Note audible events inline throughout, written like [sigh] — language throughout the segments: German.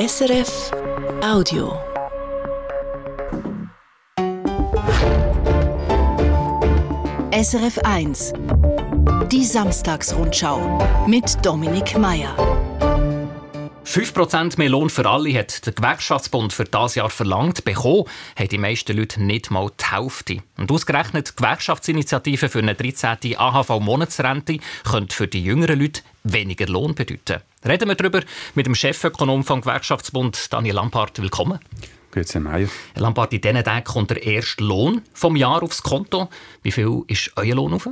SRF Audio. SRF 1. Die Samstagsrundschau mit Dominik Mayer. 5% mehr Lohn für alle hat der Gewerkschaftsbund für das Jahr verlangt. Bekommen haben die meisten Leute nicht mal die Hälfte. Und ausgerechnet die Gewerkschaftsinitiative für eine 13. AHV-Monatsrente könnte für die jüngeren Leute weniger Lohn bedeuten. Reden wir darüber mit dem Chefökonom vom Gewerkschaftsbund, Daniel Lampard. Willkommen. Grüezi, Meier. Herr Lampard, in diesen Tagen kommt der erste Lohn vom Jahr aufs Konto. Wie viel ist euer Lohn auf?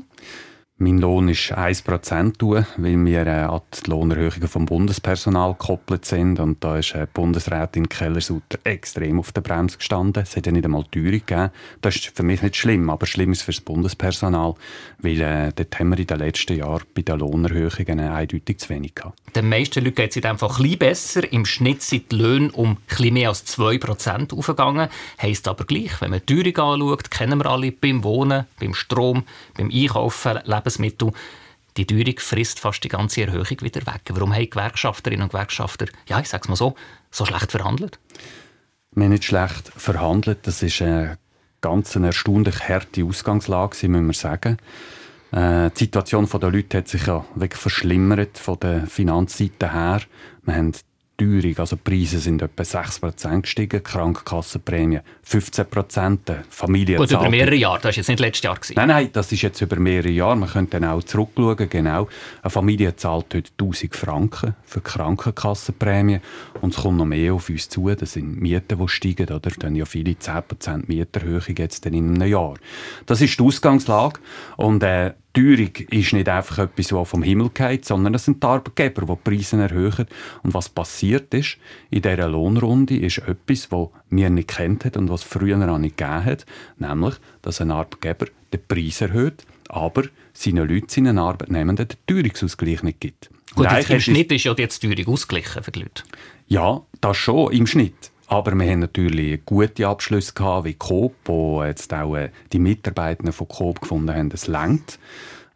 Mein Lohn ist 1%, weil wir äh, an die Lohnerhöhungen vom Bundespersonal gekoppelt sind. Und da ist äh, Bundesrätin Keller-Sutter extrem auf der Bremse gestanden. Es hat ja nicht einmal Teuerung gegeben. Das ist für mich nicht schlimm, aber schlimm ist für das Bundespersonal, weil äh, dort haben wir in den letzten Jahren bei den Lohnerhöhungen eindeutig zu wenig gehabt. Den meisten Leuten geht es einfach ein besser. Im Schnitt sind die Löhne um ein mehr als 2% aufgegangen. Heißt aber gleich, wenn man die Teuerung anschaut, kennen wir alle, beim Wohnen, beim Strom, beim Einkaufen, Lebensmittel. Die Teuerung frisst fast die ganze Erhöhung wieder weg. Warum haben Gewerkschafterinnen und Gewerkschafter, ja, ich sage mal so, so schlecht verhandelt? Wir haben nicht schlecht verhandelt. Das ist eine ganz eine erstaunlich harte Ausgangslage, müssen wir sagen. Äh, die Situation der Leute hat sich ja wirklich verschlimmert von der Finanzseite her. Wir haben Teuerung, also die Preise sind etwa 6% gestiegen, Krankenkassenprämie 15%, Familie Gut, über mehrere Jahre, das war jetzt nicht letztes Jahr. Gewesen. Nein, nein, das ist jetzt über mehrere Jahre, man könnte dann auch zurückschauen, genau. Eine Familie zahlt heute 1000 Franken für Krankenkassenprämie und es kommt noch mehr auf uns zu, das sind Mieten, die steigen, oder? Dann ja viele 10% Mieterhöhung jetzt in einem Jahr. Das ist die Ausgangslage und äh, Teuerung ist nicht einfach etwas, das vom Himmel geht, sondern es sind die Arbeitgeber, die die Preise erhöhen. Und was passiert ist in dieser Lohnrunde, ist etwas, das wir nicht kennt und was früher auch nicht gegeben hat, nämlich, dass ein Arbeitgeber den Preis erhöht, aber seinen Leuten, seinen Arbeitnehmenden den Teuerungsausgleich nicht gibt. Gut, im Schnitt ist ja jetzt die Teuerung ausgeglichen für die Leute. Ja, das schon, im Schnitt. Aber wir haben natürlich gute Abschlüsse gehabt, wie Coop, wo jetzt auch äh, die Mitarbeiter von Coop gefunden haben, es längt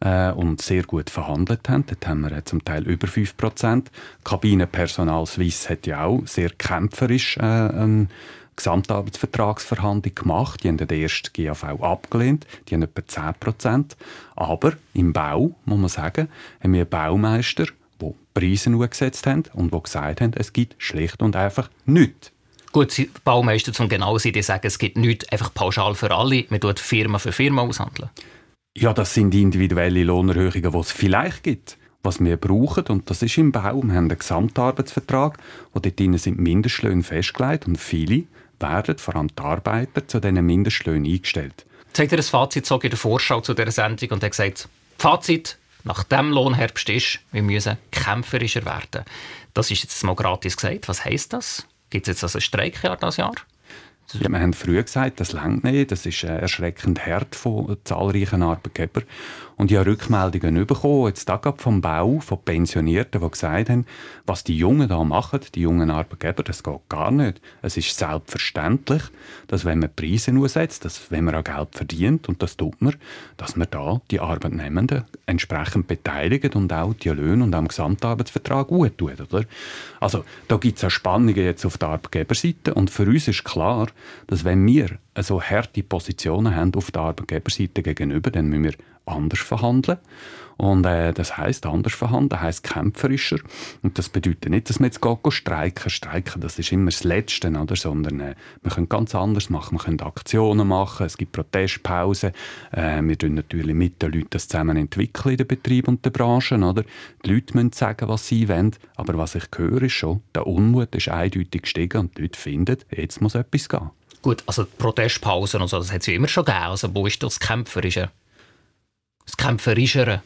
äh, und sehr gut verhandelt haben. Dort haben wir äh, zum Teil über 5 Prozent. Kabinenpersonal Swiss hat ja auch sehr kämpferisch äh, eine Gesamtarbeitsvertragsverhandlung gemacht. Die haben den ersten GAV abgelehnt. Die haben etwa 10 Prozent. Aber im Bau, muss man sagen, haben wir Baumeister, die Preise gesetzt haben und die gesagt haben, es gibt schlicht und einfach nichts Gut, die Baumeister zum genau sein, die sagen, es gibt nichts einfach pauschal für alle. Man tut Firma für Firma aushandeln. Ja, das sind individuelle Lohnerhöhungen, die es vielleicht gibt. Was wir brauchen, und das ist im Bau, wir haben einen Gesamtarbeitsvertrag, wo dort drin sind Mindestlöhne festgelegt und viele werden, vor allem die Arbeiter, zu diesen Mindestlöhnen eingestellt. Zeigt er das Fazit so in der Vorschau zu dieser Sendung und er hat gesagt, Fazit, nach dem Lohnherbst ist, wir müssen kämpferischer werden. Das ist jetzt mal gratis gesagt. Was heißt das? Gibt es jetzt also ein Streikjahr dieses Jahr? Ja, wir haben früher gesagt, das längt nicht. Das ist äh, erschreckend hart von zahlreichen Arbeitgebern. Und ich habe Rückmeldungen bekommen, jetzt da vom Bau, von Pensionierten, die gesagt haben, was die Jungen da machen, die jungen Arbeitgeber, das geht gar nicht. Es ist selbstverständlich, dass wenn man Preise setzt, dass wenn man auch Geld verdient, und das tut man, dass man da die Arbeitnehmenden entsprechend beteiligt und auch die Löhne und am Gesamtarbeitsvertrag gut tut. Oder? Also da gibt es auch Spannungen jetzt auf der Arbeitgeberseite und für uns ist klar, dass wenn wir so harte Positionen haben auf der Arbeitgeberseite gegenüber, dann müssen wir anders verhandeln. Und äh, das heißt anders verhandeln, heißt kämpferischer. Und das bedeutet nicht, dass wir jetzt gehen, streiken. Streiken, das ist immer das Letzte, oder? sondern äh, wir können ganz anders machen. Wir können Aktionen machen, es gibt Protestpausen. Äh, wir tun natürlich mit den Leuten das zusammen entwickeln in den Betrieb und den Branchen. Oder? Die Leute müssen sagen, was sie wollen. Aber was ich höre, ist schon, der Unmut ist eindeutig gestiegen und die Leute finden, jetzt muss etwas gehen. Gut, also Protestpausen und so, das hat es ja immer schon gegeben. Also wo ist das Kämpferische? Das Kämpferischere?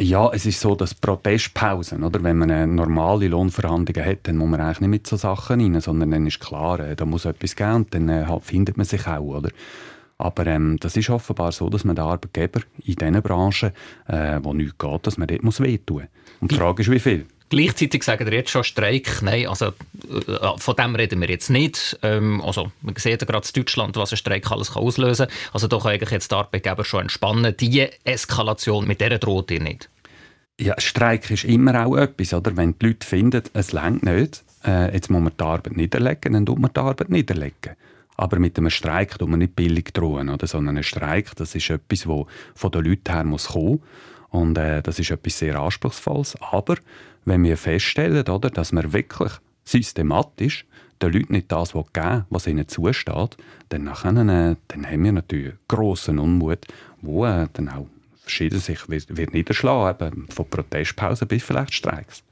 Ja, es ist so, dass Protestpausen, oder? wenn man eine normale Lohnverhandlung hat, dann muss man eigentlich nicht mit so Sachen rein, sondern dann ist klar, äh, da muss etwas geben und dann äh, findet man sich auch. Oder? Aber ähm, das ist offenbar so, dass man den Arbeitgeber in diesen Branchen, äh, wo nichts geht, dass man dort muss wehtun muss. Und die Frage ist, wie viel? Gleichzeitig sagen wir jetzt schon Streik. Nein, also äh, von dem reden wir jetzt nicht. Ähm, also wir sehen ja gerade in Deutschland, was ein Streik alles kann auslösen kann. Also da kann eigentlich jetzt der Arbeitgeber schon entspannen. Die Eskalation, mit der droht ihr nicht. Ja, Streik ist immer auch etwas, oder? Wenn die Leute finden, es längt nicht, äh, jetzt muss man die Arbeit niederlegen, dann tut man die Arbeit niederlegen. Aber mit einem Streik tut man nicht billig drohen, oder? sondern ein Streik, das ist etwas, das von den Leuten her muss kommen und äh, das ist etwas sehr Anspruchsvolles. Aber wenn wir feststellen, oder, dass wir wirklich systematisch den Leuten nicht das geben was ihnen zusteht, dann, nachher, äh, dann haben wir natürlich grossen Unmut, wo äh, dann auch verschieden sich wird, wird niederschlagen, von Protestpausen bis vielleicht Streiks.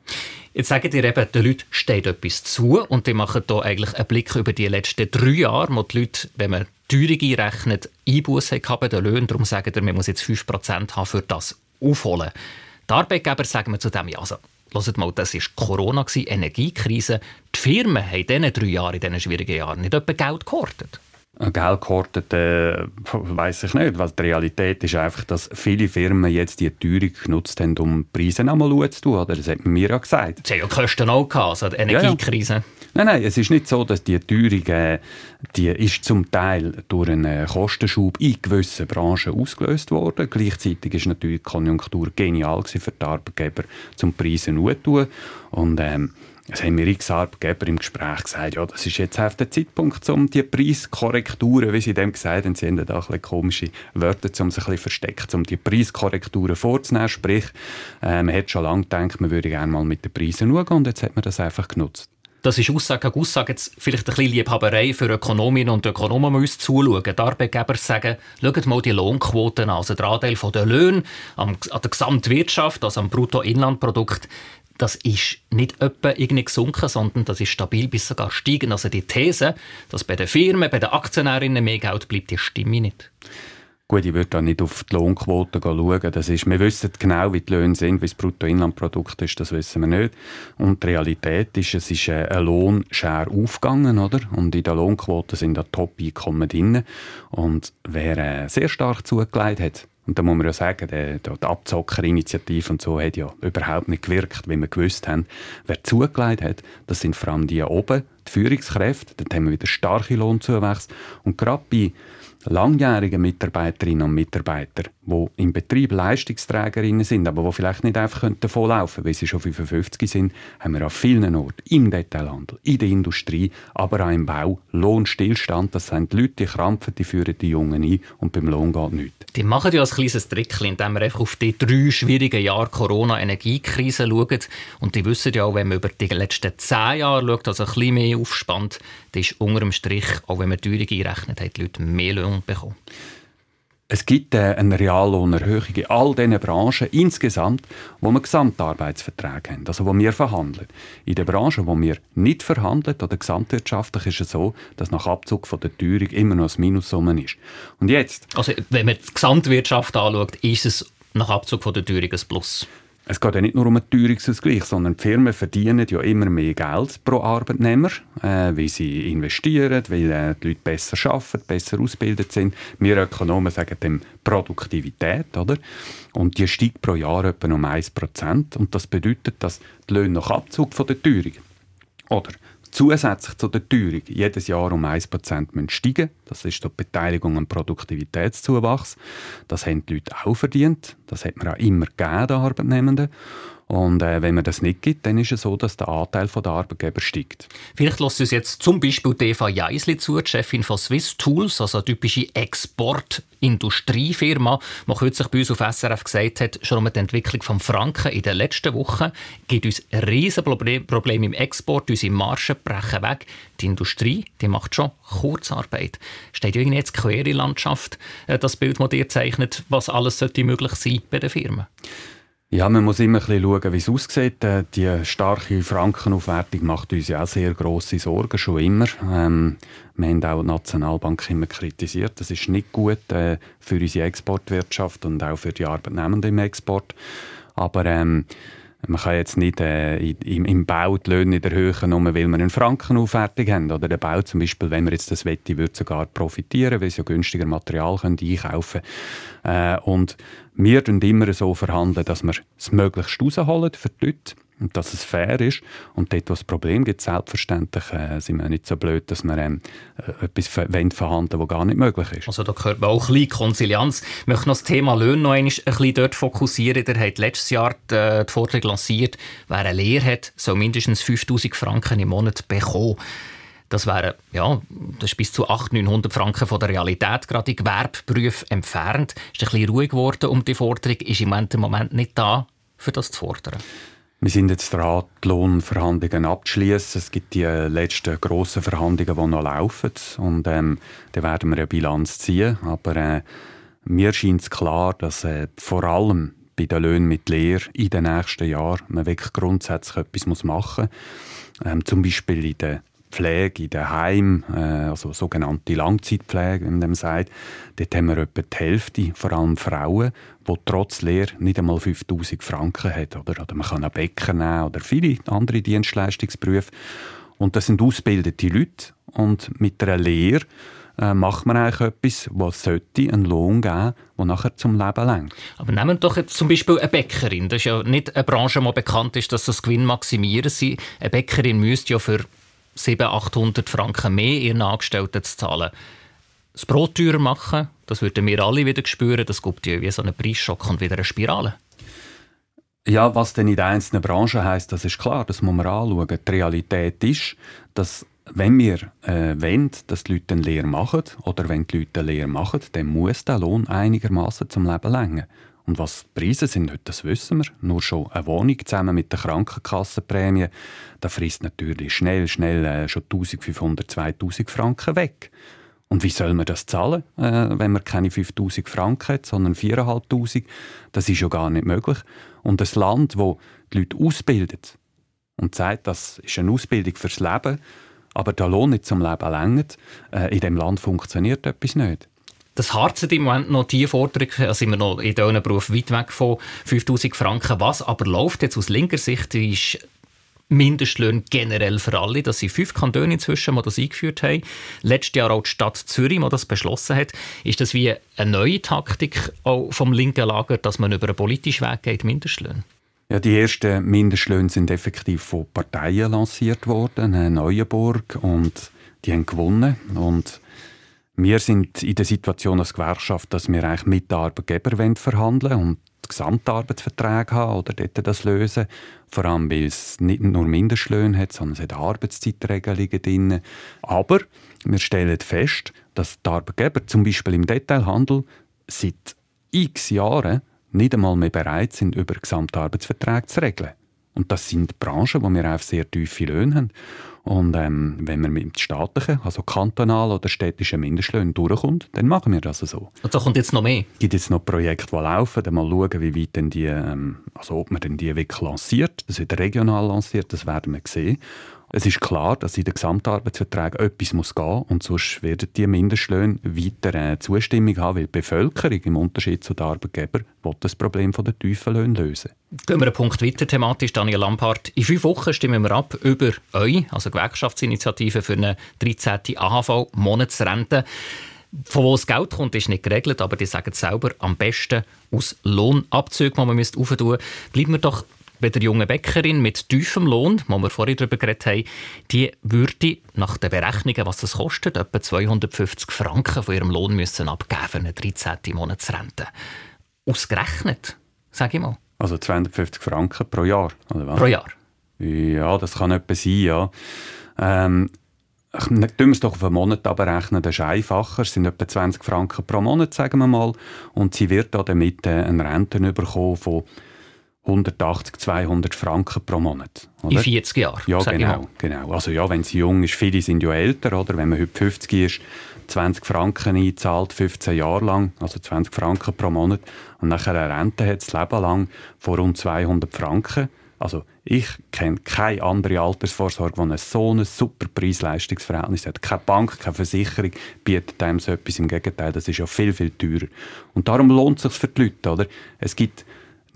Jetzt sagen ihr eben, den Leuten steht etwas zu und die machen hier eigentlich einen Blick über die letzten drei Jahre, wo die Leute, wenn man Teuerung einrechnet, Einbußen bei den Löhnen. Darum sagen wir, man muss jetzt 5% haben, für das aufholen. Die Arbeitgeber sagen wir zu dem, ja, also, hört mal, das war Corona, Energiekrise. Die Firmen haben in diesen drei Jahren, in diesen schwierigen Jahren, nicht etwa Geld gehortet. Geld gehortet, äh, weiß ich nicht. Weil die Realität ist einfach, dass viele Firmen jetzt die Teuerung genutzt haben, um die Preise einmal zu tun. Oder? Das hat man mir ja gesagt. Sie haben ja Kosten auch gehabt, also die Energiekrise. Ja, ja. Nein, nein, es ist nicht so, dass die Teuerung äh, die ist zum Teil durch einen Kostenschub in gewissen Branchen ausgelöst worden. Gleichzeitig ist natürlich die Konjunktur genial für die Arbeitgeber, zum Preise zu Und ähm, es haben mir X-Arbeitgeber im Gespräch gesagt, ja, das ist jetzt auf der Zeitpunkt, um die Preiskorrekturen, wie sie dem gesagt haben, sie haben da ein bisschen komische Wörter, um sich ein bisschen versteckt, um die Preiskorrekturen vorzunehmen. Sprich, äh, man hat schon lange gedacht, man würde gerne mal mit den Preisen schauen und jetzt hat man das einfach genutzt. Das ist Aussage gegen Aussage. Jetzt vielleicht ein bisschen Liebhaberei für Ökonominnen und Ökonomen muss zuschauen. Die Arbeitgeber sagen, schaut mal die Lohnquoten an. Also der Anteil der Löhne an der Gesamtwirtschaft, also am Bruttoinlandprodukt, das ist nicht etwa irgendwie gesunken, sondern das ist stabil bis sogar steigend. Also die These, dass bei den Firmen, bei den Aktionärinnen mehr Geld bleibt, die stimmt nicht. Gut, ich würde da nicht auf die Lohnquote schauen. Das ist, wir wissen genau, wie die Löhne sind, wie das Bruttoinlandprodukt ist, das wissen wir nicht. Und die Realität ist, es ist ein Lohnshare aufgegangen, oder? Und in der Lohnquote sind da Top-Einkommen drin. Und wer äh, sehr stark zugelegt hat, und da muss man ja sagen, die, die Abzockerinitiative und so hat ja überhaupt nicht gewirkt, wie wir gewusst haben. Wer zugelegt hat, das sind vor allem die oben, die Führungskräfte. Dort haben wir wieder starke Lohnzuwächse. Und gerade bei langjährige Mitarbeiterinnen und Mitarbeiter, die im Betrieb Leistungsträgerinnen sind, aber die vielleicht nicht einfach davon laufen können, weil sie schon 55 sind, haben wir an vielen Orten, im Detailhandel, in der Industrie, aber auch im Bau, Lohnstillstand. Das sind die Leute, die krampfen, die führen die Jungen ein und beim Lohn geht nichts. Die machen ja ein kleines Trick, indem wir einfach auf die drei schwierigen Jahre Corona-Energiekrise schauen. Und die wissen ja auch, wenn man über die letzten zehn Jahre schaut, also ein bisschen mehr aufspannt, dann ist unter dem Strich, auch wenn man Teuerung einrechnet, haben die Leute mehr Lohn bekommen. Es gibt äh, eine Reallohnerhöhung in all diesen Branchen insgesamt, wo wir Gesamtarbeitsverträge haben, also wo wir verhandeln. In den Branchen, wo wir nicht verhandeln oder gesamtwirtschaftlich ist es so, dass nach Abzug von der Teuerung immer noch ein Minussumme ist. Und jetzt? Also wenn man die Gesamtwirtschaft anschaut, ist es nach Abzug von der Teuerung ein Plus? Es geht ja nicht nur um einen Teuerungsausgleich, sondern die Firmen verdienen ja immer mehr Geld pro Arbeitnehmer, äh, weil sie investieren, weil äh, die Leute besser arbeiten, besser ausgebildet sind. Wir Ökonomen sagen dem Produktivität, oder? Und die steigt pro Jahr etwa um 1%. Und das bedeutet, dass die Löhne nach Abzug von der Teuerung oder zusätzlich zu der Teuerung jedes Jahr um 1% steigen Das ist die Beteiligung am Produktivitätszuwachs. Das haben die Leute auch verdient. Das hat man auch immer gegeben, den Arbeitnehmenden. Und äh, wenn man das nicht gibt, dann ist es so, dass der Anteil der Arbeitgeber steigt. Vielleicht lässt uns jetzt zum Beispiel Eva Jeisli zu, die Chefin von Swiss Tools, also eine typische Exportindustriefirma, die kürzlich bei uns auf SRF gesagt hat, schon um die Entwicklung des Franken in den letzten Wochen gibt uns ein riesiges Problem im Export, unsere Margen brechen weg. Die Industrie die macht schon Kurzarbeit. Steht irgendwie jetzt quere Landschaft, äh, das Bild, das dir zeichnet, was alles sollte möglich sein bei den Firmen? Ja, man muss immer ein bisschen schauen, wie es aussieht. Äh, die starke Frankenaufwertung macht uns ja auch sehr grosse Sorgen, schon immer. Ähm, wir haben auch die Nationalbank immer kritisiert. Das ist nicht gut äh, für unsere Exportwirtschaft und auch für die Arbeitnehmenden im Export. Aber ähm, man kann jetzt nicht äh, im, im Bau die Löhne nicht erhöhen, nur weil wir eine Frankenaufwertung haben. Oder der Bau zum Beispiel, wenn man jetzt das wette, würde sogar profitieren, weil sie ja günstiger Material können einkaufen können. Äh, und Wir verhandeln immer so, verhandeln, dass wir es möglichst rausholen für die Leute und dass es fair ist. Und dort, wo es Problem gibt, selbstverständlich äh, sind wir nicht so blöd, dass wir ähm, äh, etwas verhandeln was gar nicht möglich ist. Also da gehört man auch ein bisschen Konsilianz. Ich möchte noch das Thema Löhne noch ein bisschen dort fokussieren. Der hat letztes Jahr die, äh, die Forderung lanciert, wer eine Lehre hat, soll mindestens 5000 Franken im Monat bekommen. Das wäre, ja, das ist bis zu 800, 900 Franken von der Realität gerade in Gewerbeberufen entfernt. Ist ein bisschen ruhig geworden um die Forderung. Ist im Moment nicht da, für das zu fordern. Wir sind jetzt dran, die Lohnverhandlungen abzuschließen. Es gibt die letzten grossen Verhandlungen, die noch laufen. Und ähm, da werden wir eine Bilanz ziehen. Aber äh, mir scheint es klar, dass äh, vor allem bei den Löhnen mit Lehre in den nächsten Jahren man wirklich grundsätzlich etwas machen muss. Ähm, zum Beispiel in der Pflege in den äh, also sogenannte Langzeitpflege, wie man sagt, dort haben wir etwa die Hälfte, vor allem Frauen, die trotz Lehre nicht einmal 5000 Franken haben. Oder, oder man kann einen Bäcker nehmen oder viele andere Dienstleistungsberufe. Und das sind ausgebildete Leute. Und mit einer Lehre äh, macht man eigentlich etwas, was einen Lohn geben, der nachher zum Leben lenkt. Aber nehmen wir doch jetzt zum Beispiel eine Bäckerin. Das ist ja nicht eine Branche, die bekannt ist, dass das Gewinn maximieren sie. Eine Bäckerin müsste ja für 700, 800 Franken mehr ihren Angestellten zu zahlen. Das Brot teurer machen, das würden wir alle wieder spüren. Das gibt ja wie so einen Preisschock und wieder eine Spirale. Ja, was denn in den einzelnen Branchen heisst, das ist klar, das muss man anschauen. Die Realität ist, dass wenn wir äh, wollen, dass die Leute eine Lehre machen, oder wenn die Leute eine Lehre machen, dann muss der Lohn einigermaßen zum Leben länger. Und was die Preise sind heute, das wissen wir. Nur schon eine Wohnung zusammen mit der Krankenkassenprämie, da frisst natürlich schnell, schnell äh, schon 1500, 2000 Franken weg. Und wie soll man das zahlen, äh, wenn man keine 5000 Franken hat, sondern 4500? Das ist ja gar nicht möglich. Und das Land, wo die Leute ausbildet und sagt, das ist eine Ausbildung fürs Leben, aber der Lohn nicht zum Leben längert, äh, in dem Land funktioniert etwas nicht das Harzen im Moment noch die Forderung, da sind wir noch in diesem Beruf weit weg von 5000 Franken. Was aber läuft jetzt aus linker Sicht, ist Mindestlöhne generell für alle. Das sind fünf Kantone inzwischen, die das eingeführt haben. Letztes Jahr auch die Stadt Zürich, die das beschlossen hat. Ist das wie eine neue Taktik auch vom linken Lager, dass man über einen politischen Weg geht, Mindestlöhne? Ja, die ersten Mindestlöhne sind effektiv von Parteien lanciert worden, Neuenburg, und die haben gewonnen. Und wir sind in der Situation als Gewerkschaft, dass wir eigentlich mit den Arbeitgebern verhandeln und Gesamtarbeitsverträge haben oder dort das lösen. Vor allem, weil es nicht nur Mindestlöhne hat, sondern es hat Arbeitszeitregelungen drin. Aber wir stellen fest, dass die Arbeitgeber zum Beispiel im Detailhandel seit x Jahren nicht einmal mehr bereit sind, über Gesamtarbeitsverträge zu regeln. Und das sind Branchen, wo wir auch sehr tiefe Löhne haben. Und ähm, wenn man mit staatlichen, also kantonalen oder städtischen Mindestlöhnen durchkommt, dann machen wir das so. Und da kommt jetzt noch mehr? Es gibt jetzt noch Projekte, die laufen. Dann mal schauen, wie weit denn die, ähm, also ob man denn die wirklich lanciert. Das wird regional lanciert, das werden wir sehen. Es ist klar, dass in den Gesamtarbeitsverträgen etwas muss gehen muss und sonst werden die Mindestlöhne weiter äh, Zustimmung haben, weil die Bevölkerung im Unterschied zu den Arbeitgebern will das Problem der tiefen Löhne lösen. Gehen wir einen Punkt weiter thematisch, Daniel Lampard. In fünf Wochen stimmen wir ab über euch, also Gewerkschaftsinitiative für eine 13. AHV-Monatsrente. Von wo das Geld kommt, ist nicht geregelt, aber die sagen selber, am besten aus Lohnabzügen, die man aufentun müsste. Bleiben wir doch bei der jungen Bäckerin mit tiefem Lohn, wo wir vorhin darüber geredet haben, die würde nach den Berechnungen, was das kostet, etwa 250 Franken von ihrem Lohn müssen abgeben für eine 13. Monatsrente. Ausgerechnet, sage ich mal. Also 250 Franken pro Jahr, oder was? Pro Jahr. Ja, das kann etwa sein, ja. Ähm, tun wir es doch auf einen Monat abrechnen, das ist einfacher. Es sind etwa 20 Franken pro Monat, sagen wir mal. Und sie wird damit äh, eine Rente bekommen von 180, 200 Franken pro Monat. Oder? In 40 Jahren? Ja, genau, genau. Also ja, wenn sie jung ist, viele sind ja älter, oder? Wenn man heute 50 ist, 20 Franken einzahlt, 15 Jahre lang, also 20 Franken pro Monat, und nachher eine Rente hat, das Leben lang von rund 200 Franken. Also ich kenne keine andere Altersvorsorge, die so ein super Preis-Leistungsverhältnis hat. Keine Bank, keine Versicherung bietet einem so etwas. Im Gegenteil, das ist ja viel, viel teurer. Und darum lohnt es sich für die Leute. Oder? Es gibt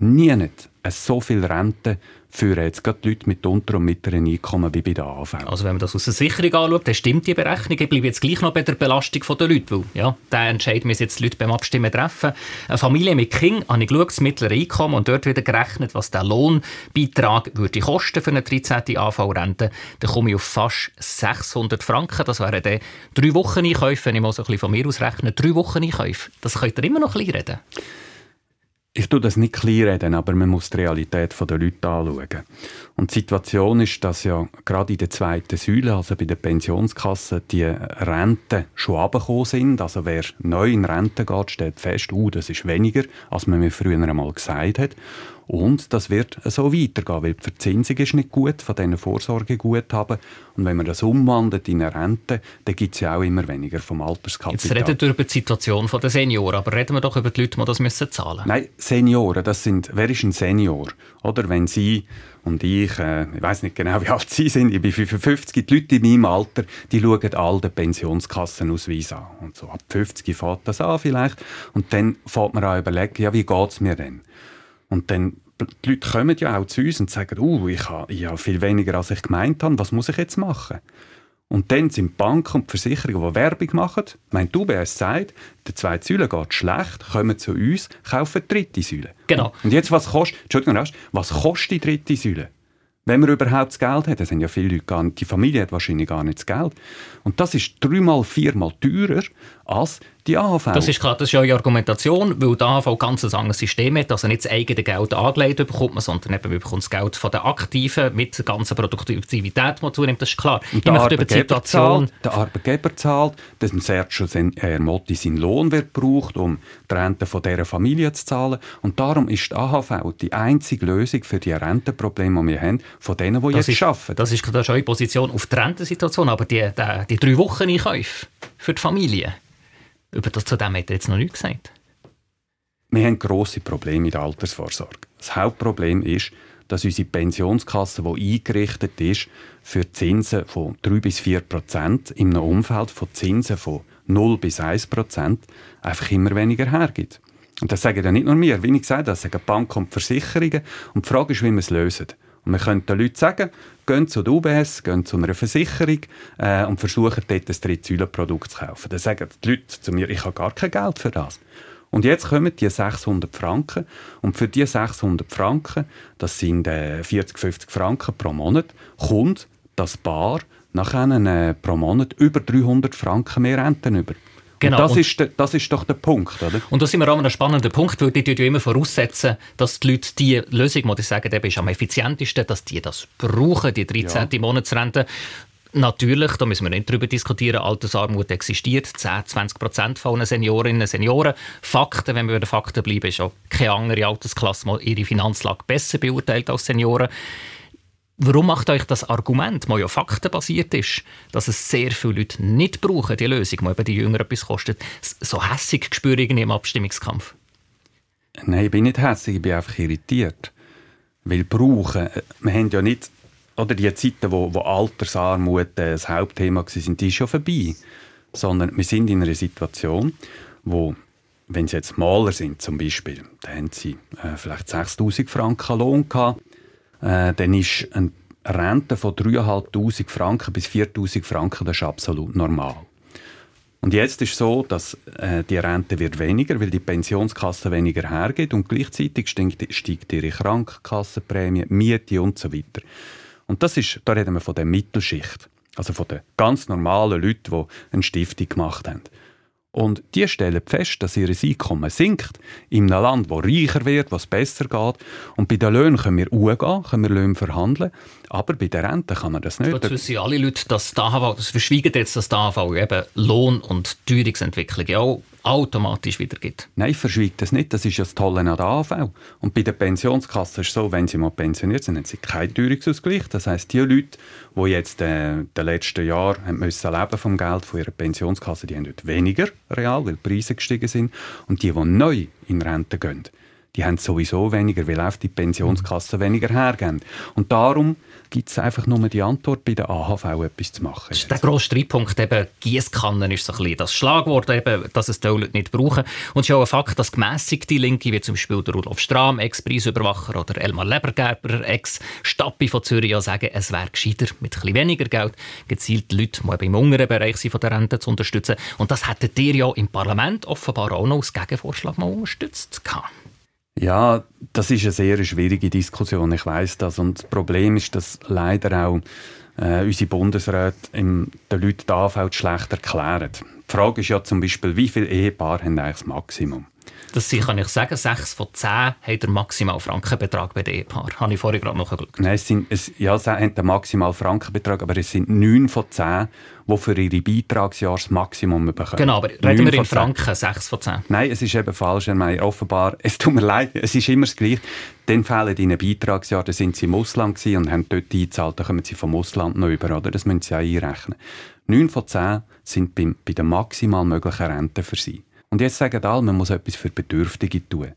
nie nicht so viel Rente für jetzt die Leute mit unter- und mittleren Einkommen wie bei der AV. Also wenn man das aus der Sicherung anschaut, dann stimmt die Berechnung. Ich bleibe jetzt gleich noch bei der Belastung der Leute, weil ja, der Entscheid müssen jetzt die Leute beim Abstimmen treffen. Eine Familie mit Kind habe ich geschaut, das mittlere Einkommen und dort wieder gerechnet, was der Lohnbeitrag würde kosten für eine 13. AV-Rente. Dann komme ich auf fast 600 Franken. Das wären dann drei Wochen Einkäufe, wenn ich mal so ein bisschen von mir aus rechne. Drei Wochen Einkäufe. Das könnt ihr immer noch ein bisschen reden ich tue das nicht kleinreden, aber man muss die Realität der Leute anschauen. Und die Situation ist, dass ja gerade in der zweiten Säule, also bei der Pensionskasse, die Renten schon abgekommen sind. Also wer neu in Rente geht, stellt fest, uh, das ist weniger, als man mir früher einmal gesagt hat. Und das wird so weitergehen, weil die Verzinsung ist nicht gut von diesen Vorsorgeguthaben. Und wenn man das umwandelt in eine Rente, dann gibt es ja auch immer weniger vom Alterskapital. Jetzt reden wir über die Situation der Senioren, aber reden wir doch über die Leute, die das müssen zahlen müssen. Nein, Senioren, das sind, wer ist ein Senior? Oder wenn Sie und ich, äh, ich weiß nicht genau, wie alt Sie sind, ich bin 55, die Leute in meinem Alter, die schauen all den Pensionskassenausweis an. Und so ab 50 fährt das an vielleicht. Und dann fährt man an überlegen, ja, wie geht es mir denn? Und dann die Leute kommen ja auch zu uns und sagen, uh, ich habe, ich habe viel weniger, als ich gemeint habe, was muss ich jetzt machen? Und dann sind Banken und Versicherungen, die Werbung machen. Mein UBS sagt, der zweite Säule geht schlecht, kommen zu uns, kaufen die dritte Säule. Genau. Und jetzt, was kostet, Entschuldigung, was kostet die dritte Säule? Wenn man überhaupt das Geld hat, das sind ja viele Leute gar nicht, die Familie hat wahrscheinlich gar nicht das Geld. Und das ist dreimal, viermal teurer als die AHV. Das ist klar, das ist eine Argumentation, weil die AHV ganz ein anderes System hat, also nicht das eigene Geld angelegt bekommt man, sondern eben man bekommt das Geld von den Aktiven mit der ganzen Produktivität, die zunimmt, das ist klar. Und der, Arbeitgeber zahlt, der Arbeitgeber zahlt, dass Sergio Herr Motti seinen Lohn wird braucht, um die Rente von dieser Familie zu zahlen. Und darum ist die AHV die einzige Lösung für die Rentenprobleme, die wir haben, von denen, die das jetzt ist, arbeiten. Das ist, das ist eure Position auf die Rentensituation, aber die, die, die drei Wochen Einkäufe für die Familie, über das zu dem hat er jetzt noch nichts gesagt. Wir haben grosse Probleme in der Altersvorsorge. Das Hauptproblem ist, dass unsere Pensionskasse, die eingerichtet ist, für Zinsen von 3 bis 4 Prozent in einem Umfeld von Zinsen von 0 bis 1 Prozent einfach immer weniger hergibt. Und das sagen ja nicht nur wir, wie ich gesagt habe, das sagen Banken und Versicherungen. Und die Frage ist, wie wir es lösen. Wir können den Leuten sagen, gehen zu der UBS, gehen zu einer Versicherung äh, und versuchen dort ein Drittsäulenprodukt zu kaufen. Dann sagen die Leute zu mir, ich habe gar kein Geld für das. Und jetzt kommen die 600 Franken und für die 600 Franken, das sind äh, 40, 50 Franken pro Monat, kommt das Paar nachher äh, pro Monat über 300 Franken mehr Renten über. Genau. Das, ist de, das ist doch der Punkt, oder? Und da sind wir auch an einem spannenden Punkt, weil die ja immer voraussetzen, dass die Leute die Lösung, die sagen, die ist am effizientesten, dass die das brauchen, die 13. Ja. Monatsrente. Natürlich, da müssen wir nicht darüber diskutieren, Altersarmut existiert. 10, 20 Prozent von Seniorinnen und Senioren. Fakten, wenn wir bei den Fakten bleiben, ist auch keine andere Altersklasse ihre Finanzlage besser beurteilt als Senioren. Warum macht euch das Argument, das ja faktenbasiert ist, dass es sehr viele Leute nicht brauchen, die Lösung, die eben die Jüngeren etwas kostet, so hässig ich im Abstimmungskampf? Nein, ich bin nicht hässig, ich bin einfach irritiert. Weil brauchen, äh, wir haben ja nicht, oder die Zeiten, wo, wo Altersarmut äh, das Hauptthema war, die ist schon vorbei. Sondern wir sind in einer Situation, wo wenn sie jetzt Maler sind zum Beispiel, dann haben sie äh, vielleicht 6000 Franken Lohn gehabt äh, dann ist eine Rente von 3'500 Franken bis 4'000 Franken das ist absolut normal. Und jetzt ist es so, dass äh, die Rente wird weniger, weil die Pensionskasse weniger hergeht und gleichzeitig steigt, steigt ihre Krankenkassenprämie, Miete und so weiter. Und das ist, da reden wir von der Mittelschicht, also von den ganz normalen Leuten, die eine Stiftung gemacht haben. Und die stellen fest, dass ihr Einkommen sinkt in einem Land, wo reicher wird, was besser geht. Und bei den Löhnen können wir umgehen, können wir Löhne verhandeln, aber bei den Renten kann man das nicht. Das wissen alle Leute, dass die AHV, das verschwiegen jetzt, dass die AHV eben Lohn- und Teuerungsentwicklung auch automatisch wieder gibt. Nein, verschwiegt das nicht. Das ist ja das Tolle an der AV. Und bei der Pensionskasse ist es so, wenn sie mal pensioniert sind, haben sie keinen Teuerungsausgleich. Das heisst, die Leute, die jetzt äh, in den letzten Jahren müssen leben vom Geld von ihrer Pensionskasse, die haben dort weniger real, weil die Preise gestiegen sind. Und die, die neu in Rente gehen, die haben sowieso weniger, weil auch die Pensionskassen weniger hergeben. Und darum gibt es einfach nur die Antwort, bei der AHV etwas zu machen. Der grosse Streitpunkt, eben Giesskannen ist so ein bisschen das Schlagwort, eben, dass es die Leute nicht brauchen. Und es ist auch ein Fakt, dass gemäßigte Linke, wie zum Beispiel der Rudolf Strahm, Ex-Preisüberwacher oder Elmar Lebergerber, Ex-Stappi von Zürich, ja sagen, es wäre gescheiter, mit ein weniger Geld gezielt Leute, die im unteren Bereich sind, von der Rente zu unterstützen. Und das hättet ihr ja im Parlament offenbar auch noch als Gegenvorschlag mal unterstützt. Ja, das ist eine sehr schwierige Diskussion, ich weiß das. Und das Problem ist, dass leider auch äh, unsere Bundesräte den Leuten die AV schlecht erklären. Die Frage ist ja zum Beispiel, wie viele Ehepaare haben eigentlich das Maximum? Das kann ich sagen, sechs von zehn haben den maximalen Frankenbetrag bei den Ehepaaren. Habe ich vorhin gerade nachgeschaut. Nein, es sind, es, ja, sie haben den maximalen Frankenbetrag, aber es sind neun von zehn, die für ihre Beitragsjahre das Maximum bekommen. Genau, aber reden wir in Franken, sechs von zehn. Nein, es ist eben falsch, Herr Meier. Offenbar, [laughs] es tut mir leid, es ist immer das Gleiche. Dann fehlen ihnen Beitragsjahre, dann sind sie im Ausland und haben dort eingezahlt, dann kommen sie vom Ausland noch über, oder? Das müssen sie auch einrechnen. Neun von zehn sind bei, bei der maximal möglichen Rente für sie. Und jetzt sagen alle, man muss etwas für Bedürftige tun.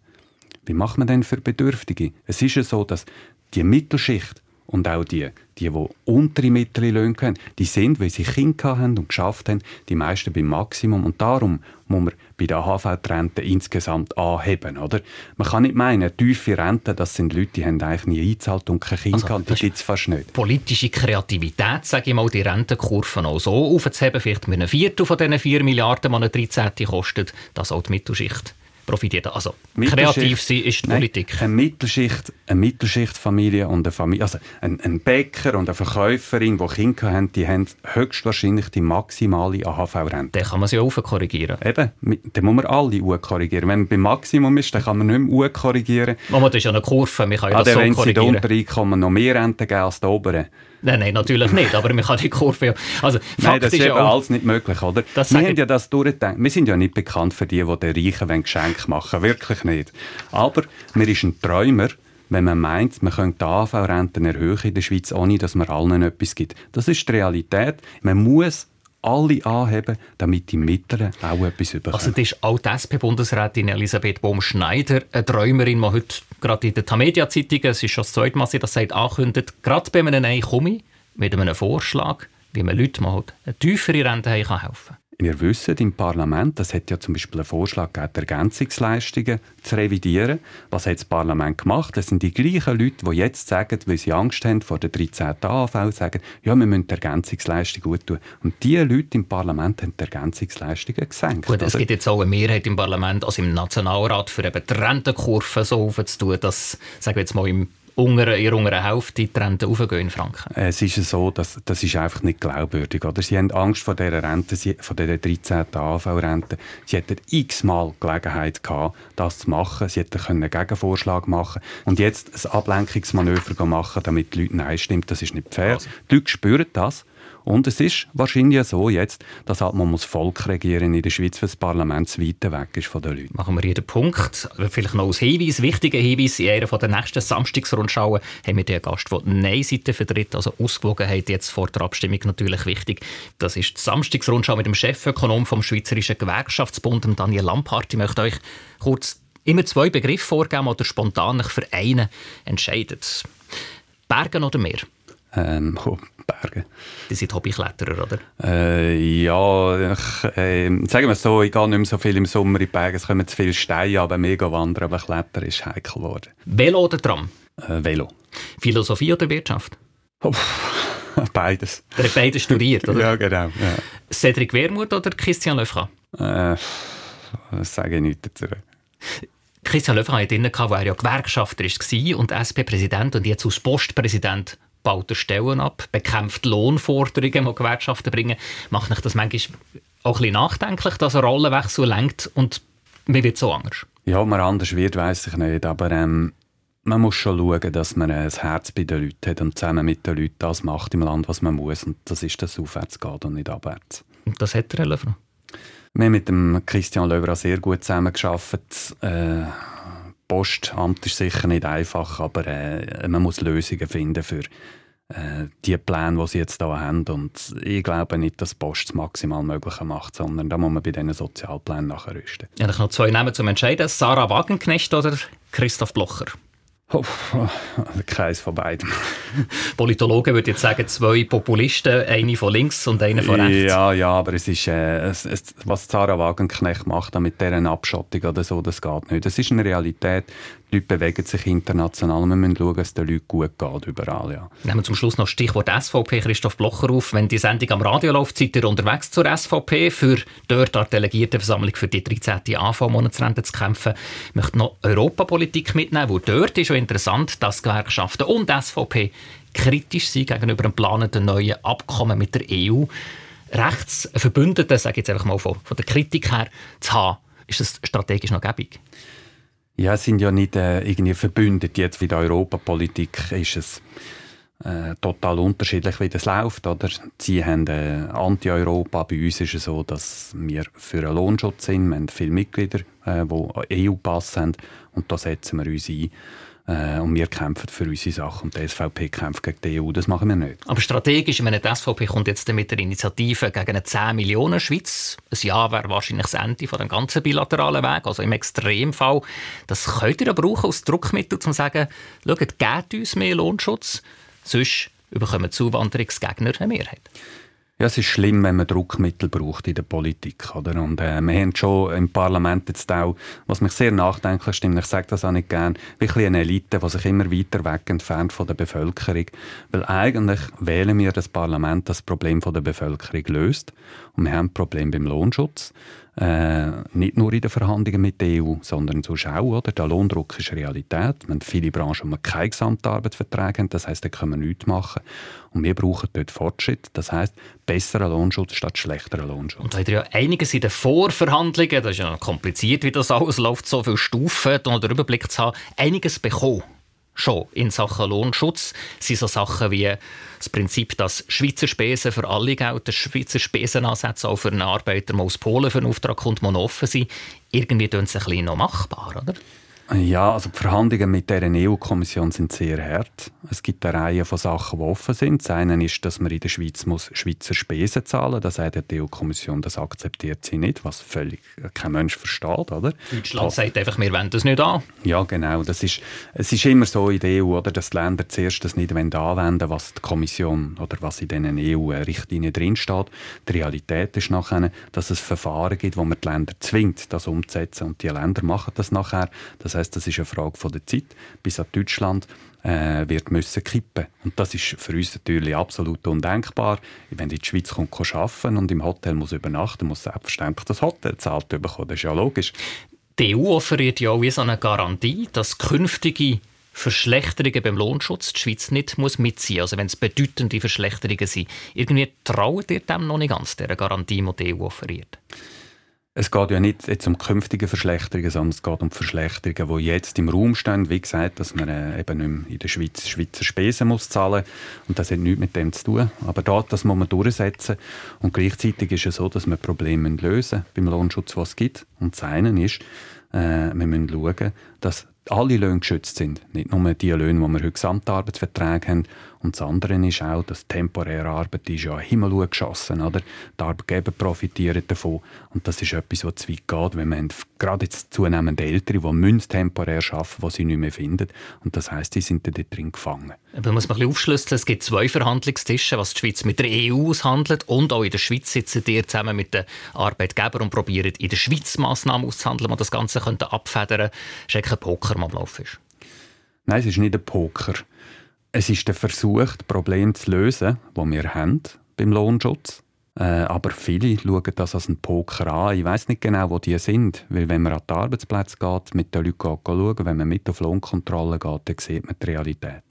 Wie macht man denn für Bedürftige? Es ist ja so, dass die Mittelschicht und auch die, die, die untere Mittellöhne können, die sind, weil sie Kinder haben und geschafft haben, die meisten beim Maximum. Und darum muss man bei der AHV-Rente insgesamt anheben. Oder? Man kann nicht meinen, tiefe Rente, das sind Leute, die haben eigentlich nie eingezahlt und keine Kinder, also, die gibt es fast nicht. Politische Kreativität, sage ich mal, die Rentenkurven auch so aufzuheben, vielleicht mit einem Viertel von diesen 4 Milliarden, die eine 13. kostet, dass auch die Mittelschicht profitiert. Also kreativ sein ist die Politik. Nein, eine Mittelschicht, eine Mittelschichtfamilie und eine Familie, also ein, ein Bäcker und eine Verkäuferin, die Kinder haben, die haben höchstwahrscheinlich die maximale AHV-Rente. Dann kann man sie auch korrigieren. Eben, dann muss man alle korrigieren. Wenn man beim Maximum ist, dann kann man nicht mehr korrigieren. Man das ist ja eine Kurve, man kann ja ah, das so korrigieren. Wenn sie Untereinkommen noch mehr Rente geben als die oberen. Nein, nein, natürlich nicht, aber man kann die [laughs] Kurve... Also, nein, das ist, eben auch, alles nicht möglich, oder? wir haben ja das durchgedacht. Wir sind ja nicht bekannt für die, die den Reichen Geschenke machen Wirklich nicht. Aber man ist ein Träumer, wenn man meint, man könnte die AV-Renten erhöhen in der Schweiz, ohne dass man allen etwas gibt. Das ist die Realität. Man muss alle anheben, damit die Mittleren auch etwas bekommen. Also das ist auch die SP-Bundesrätin Elisabeth Bohm-Schneider, eine Träumerin, die heute gerade in der Tamedia-Zeitung, es ist schon das zweite Mal, sie das sagt, ankündigt, gerade bei einem Nein komme mit einem Vorschlag, wie man Leuten mal eine tiefere Rente helfen kann. Wir wissen im Parlament, das hat ja zum Beispiel einen Vorschlag gegeben, die Ergänzungsleistungen zu revidieren. Was hat das Parlament gemacht? Das sind die gleichen Leute, die jetzt sagen, weil sie Angst haben vor der 13. AV, sagen, ja, wir müssen die Ergänzungsleistung gut tun. Und diese Leute im Parlament haben die Ergänzungsleistungen gesenkt. Gut, es gibt jetzt auch eine Mehrheit im Parlament, also im Nationalrat, für eben die Rentenkurve so aufzutun, dass, sagen wir jetzt mal, im unter, unter Hälfte die Rente aufgehen in Franken? Es ist so, dass das ist einfach nicht glaubwürdig. Oder? Sie haben Angst vor dieser Rente, von dieser 13. AV-Rente. Sie hätten x-mal Gelegenheit gehabt, das zu machen. Sie hätten einen Gegenvorschlag machen Und jetzt ein Ablenkungsmanöver machen, damit die Leute Nein stimmt, das ist nicht fair. Also. Die Leute spüren das. Und es ist wahrscheinlich so jetzt, dass halt man muss Volk regieren in der Schweiz, weil das Parlament zu weit weg ist von den Leuten. Machen wir jeden Punkt. Vielleicht noch als Hinweis, wichtiger Hinweis, in einer der nächsten Samstagsrundschauen haben wir den Gast, der die Nein-Seite vertritt, also Ausgewogenheit jetzt vor der Abstimmung natürlich wichtig. Das ist die Samstagsrundschau mit dem Chefökonom vom Schweizerischen Gewerkschaftsbund, Daniel Lampart. Ich möchte euch kurz immer zwei Begriffe vorgeben oder spontan für einen entscheiden. Bergen oder Meer? Ähm, oh, Berge. Die sind Hobbykletterer, oder? Äh, ja, ich, äh, sagen wir so, ich gehe nicht mehr so viel im Sommer in die Berge. Es kommen zu viele Steine, aber mega wandern, aber Klettern ist heikel geworden. Velo oder Tram? Äh, Velo. Philosophie oder Wirtschaft? Oh, [laughs] beides. Der hat beides studiert, oder? ja, genau. Ja. Cedric Wermuth oder Christian Löfra? Äh, das sage ich nicht dazu. Christian Löfra hat innen, wo er ja Gewerkschafter war und SP-Präsident und jetzt als Postpräsident baut Stellen ab, bekämpft Lohnforderungen, die Gewerkschaften bringen, macht mich das manchmal auch ein bisschen nachdenklich, dass ein Rollenwechsel lenkt und mir wird so anders. Ja, ob man anders wird, weiß ich nicht, aber ähm, man muss schon schauen, dass man ein Herz bei den Leuten hat und zusammen mit den Leuten das macht im Land, was man muss und das ist, dass es aufwärts geht und nicht abwärts. Und das hat er, Herr? Wir haben mit dem Christian Löwra sehr gut zusammengearbeitet. Äh, Postamt ist sicher nicht einfach, aber äh, man muss Lösungen finden für äh, die Pläne, die sie jetzt hier haben. Und ich glaube nicht, dass Post das maximal Mögliche macht, sondern da muss man bei diesen Sozialplänen nachrüsten. Ja, ich noch zwei Namen zum Entscheiden. Sarah Wagenknecht oder Christoph Blocher? Oh, also keins von beiden. [laughs] Politologen würden jetzt sagen, zwei Populisten, eine von links und eine von rechts. Ja, ja, aber es ist, äh, es, es, was Sarah Wagenknecht macht mit deren Abschottung oder so, das geht nicht. Das ist eine Realität. Die Leute bewegen sich international. Wir müssen schauen, dass es den Leuten gut geht, überall. Ja. Nehmen wir zum Schluss noch Stichwort SVP, Christoph Blocher auf. Wenn die Sendung am Radio läuft, seid ihr unterwegs zur SVP, für dort an Delegiertenversammlung für die 13. AV-Monatsrente zu kämpfen. Ich möchte noch Europapolitik mitnehmen, wo dort ist schon interessant, dass Gewerkschaften und SVP kritisch sind gegenüber dem geplanten neuen Abkommen mit der EU. Rechtsverbündete, sage ich jetzt einfach mal von, von der Kritik her, zu haben, ist das strategisch noch gäbig? Ja, es sind ja nicht äh, irgendwie verbündet. Jetzt wie der Europapolitik ist es äh, total unterschiedlich, wie das läuft. Oder? Sie haben äh, Anti-Europa. Bei uns ist es so, dass wir für einen Lohnschutz sind. Wir haben viele Mitglieder, äh, die EU-Pass haben. Und da setzen wir uns ein. Äh, und wir kämpfen für unsere Sachen und die SVP kämpft gegen die EU. Das machen wir nicht. Aber strategisch, ich die SVP kommt jetzt mit der Initiative gegen eine 10 Millionen Schweiz. Ein Jahr wäre wahrscheinlich das Ende von dem ganzen bilateralen Weg, also im Extremfall. Das könnt ihr brauchen als Druckmittel, um zu sagen, schaut, gebt uns mehr Lohnschutz, sonst bekommen Zuwanderungsgegner eine Mehrheit. Ja, es ist schlimm, wenn man Druckmittel braucht in der Politik. Oder? Und äh, wir haben schon im Parlament jetzt auch, was mich sehr nachdenklich stimmt, ich sage das auch nicht gern, wirklich eine Elite, die sich immer weiter weg entfernt von der Bevölkerung. Weil eigentlich wählen wir das Parlament, das Problem von der Bevölkerung löst. Und wir haben ein Problem beim Lohnschutz. Äh, nicht nur in den Verhandlungen mit der EU, sondern sonst auch. Oder? Der Lohndruck ist Realität. Wir haben viele Branchen, die keine Gesamtarbeitsverträge haben. Das heisst, da können wir nichts machen. Und wir brauchen dort Fortschritt. Das heisst, besseren Lohnschutz statt schlechteren Lohnschutz. Und da ja einiges in den Vorverhandlungen, das ist ja kompliziert, wie das alles läuft, so viele Stufen, um den Überblick zu haben, einiges bekommen schon in Sachen Lohnschutz sind so Sachen wie das Prinzip, dass Schweizer Spesen für alle gelten, Schweizer Spesenansätze auch für einen Arbeiter, der aus Polen für einen Auftrag kommt, offen sind. Irgendwie tun sie ein bisschen noch machbar, oder? Ja, also die Verhandlungen mit der EU-Kommission sind sehr hart. Es gibt eine Reihe von Sachen, die offen sind. Das eine ist, dass man in der Schweiz muss Schweizer Spesen zahlen muss. Das sagt die EU-Kommission, das akzeptiert sie nicht, was völlig kein Mensch versteht. Oder? Deutschland sagt einfach, wir wenden das nicht an. Ja, genau. Das ist, es ist immer so in der EU, oder, dass die Länder zuerst das nicht anwenden was die Kommission oder was in diesen EU-Richtlinien drinsteht. Die Realität ist nachher, dass es Verfahren gibt, wo man die Länder zwingt, das umzusetzen. Und die Länder machen das nachher. Das heißt, das ist eine Frage von der Zeit, bis an Deutschland äh, wird müssen kippen. Und das ist für uns natürlich absolut undenkbar. Wenn in die Schweiz kommt, kann arbeiten und im Hotel muss übernachten, muss selbstverständlich das Hotel zahlt bekommen. Das ist ja logisch. Die EU offeriert ja auch wie so eine Garantie, dass künftige Verschlechterungen beim Lohnschutz die Schweiz nicht muss mitziehen muss. Also wenn es bedeutende Verschlechterungen sind. Irgendwie traut ihr dem noch nicht ganz, dieser Garantie, die die EU offeriert? Es geht ja nicht jetzt um künftige Verschlechterungen, sondern es geht um Verschlechterungen, die jetzt im Raum stehen. Wie gesagt, dass man äh, eben nicht mehr in der Schweiz Schweizer Spesen muss zahlen Und das hat nichts mit dem zu tun. Aber da, das muss man durchsetzen. Und gleichzeitig ist es so, dass wir Probleme lösen beim Lohnschutz, was es gibt. Und das eine ist, äh, wir müssen schauen, dass alle Löhne geschützt sind. Nicht nur die Löhne, die wir heute Gesamtarbeitsverträge haben. Und das andere ist auch, dass temporäre Arbeit ist ja Himmel geschossen oder? Die Arbeitgeber profitieren davon. Und das ist etwas, was zu weit geht, wenn man gerade jetzt zunehmend Ältere, die müssen temporär arbeiten, die sie nicht mehr finden. Und das heisst, die sind dann dort drin gefangen. Da muss man ein bisschen aufschlüsseln. Es gibt zwei Verhandlungstische, was die Schweiz mit der EU aushandelt. Und auch in der Schweiz sitzen die zusammen mit den Arbeitgebern und probieren in der Schweiz Massnahmen auszuhandeln, die das Ganze abfedern könnten. Das ist kein Poker, der am Laufen ist. Nein, es ist nicht ein Poker. Es ist der Versuch, das Problem zu lösen, das wir haben beim Lohnschutz. Äh, aber viele schauen das als einen Poker an. Ich weiß nicht genau, wo die sind. Weil wenn man an den Arbeitsplatz geht, mit den Leuten schauen, wenn man mit auf Lohnkontrolle geht, dann sieht man die Realität.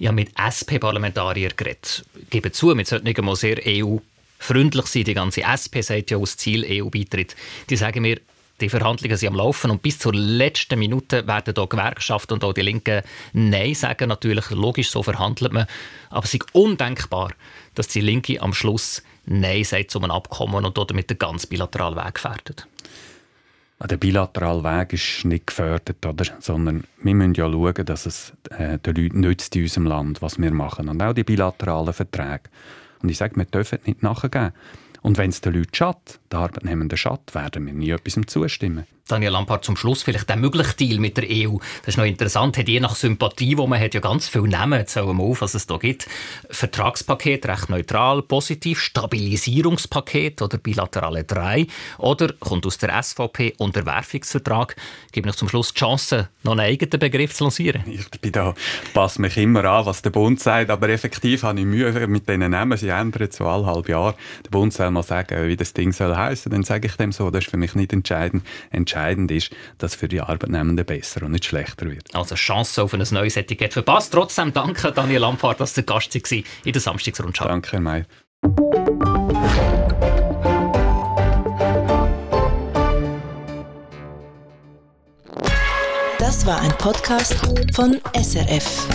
Habe mit SP-Parlamentariern geredet. Ich gebe zu, wir sollten nicht einmal sehr EU-freundlich sein. Die ganze SP sagt ja aus Ziel EU-Beitritt. Die sagen mir, die Verhandlungen sind am Laufen und bis zur letzten Minute werden da Gewerkschaften und auch die Linken Nein sagen. Natürlich, logisch, so verhandelt man. Aber es ist undenkbar, dass die Linke am Schluss Nein sagt zu einem Abkommen und damit den ganz bilateralen Weg gefährdet. der bilaterale Weg ist nicht gefördert, oder? sondern wir müssen ja schauen, dass es äh, den Leuten nützt in unserem Land, was wir machen. Und auch die bilateralen Verträge. Und ich sage, wir dürfen nicht nachgeben. Und wenn es den Leuten schadet, den Arbeitnehmenden schadet, werden wir nie etwas zustimmen. Daniel Lampard, zum Schluss vielleicht der mögliche Deal mit der EU. Das ist noch interessant, hat je nach Sympathie, wo man hat ja ganz viele Namen, jetzt wir auf, was es da gibt. Vertragspaket, recht neutral, positiv, Stabilisierungspaket oder bilaterale drei oder kommt aus der SVP Unterwerfungsvertrag. Gibt noch zum Schluss die Chance, noch einen eigenen Begriff zu lancieren? Ich bin da, passe mich immer an, was der Bund sagt, aber effektiv habe ich Mühe mit diesen Namen. Sie ändern so alle halb Jahr. Der Bund soll mal sagen, wie das Ding soll heißen, dann sage ich dem so. Das ist für mich nicht entscheidend. Entscheidend ist, dass es für die Arbeitnehmenden besser und nicht schlechter wird. Also Chance auf ein neues Etikett verpasst. Trotzdem danke Daniel Lampard, dass du Gast war in der Samstagsrundschau. Danke, Herr May. Das war ein Podcast von SRF.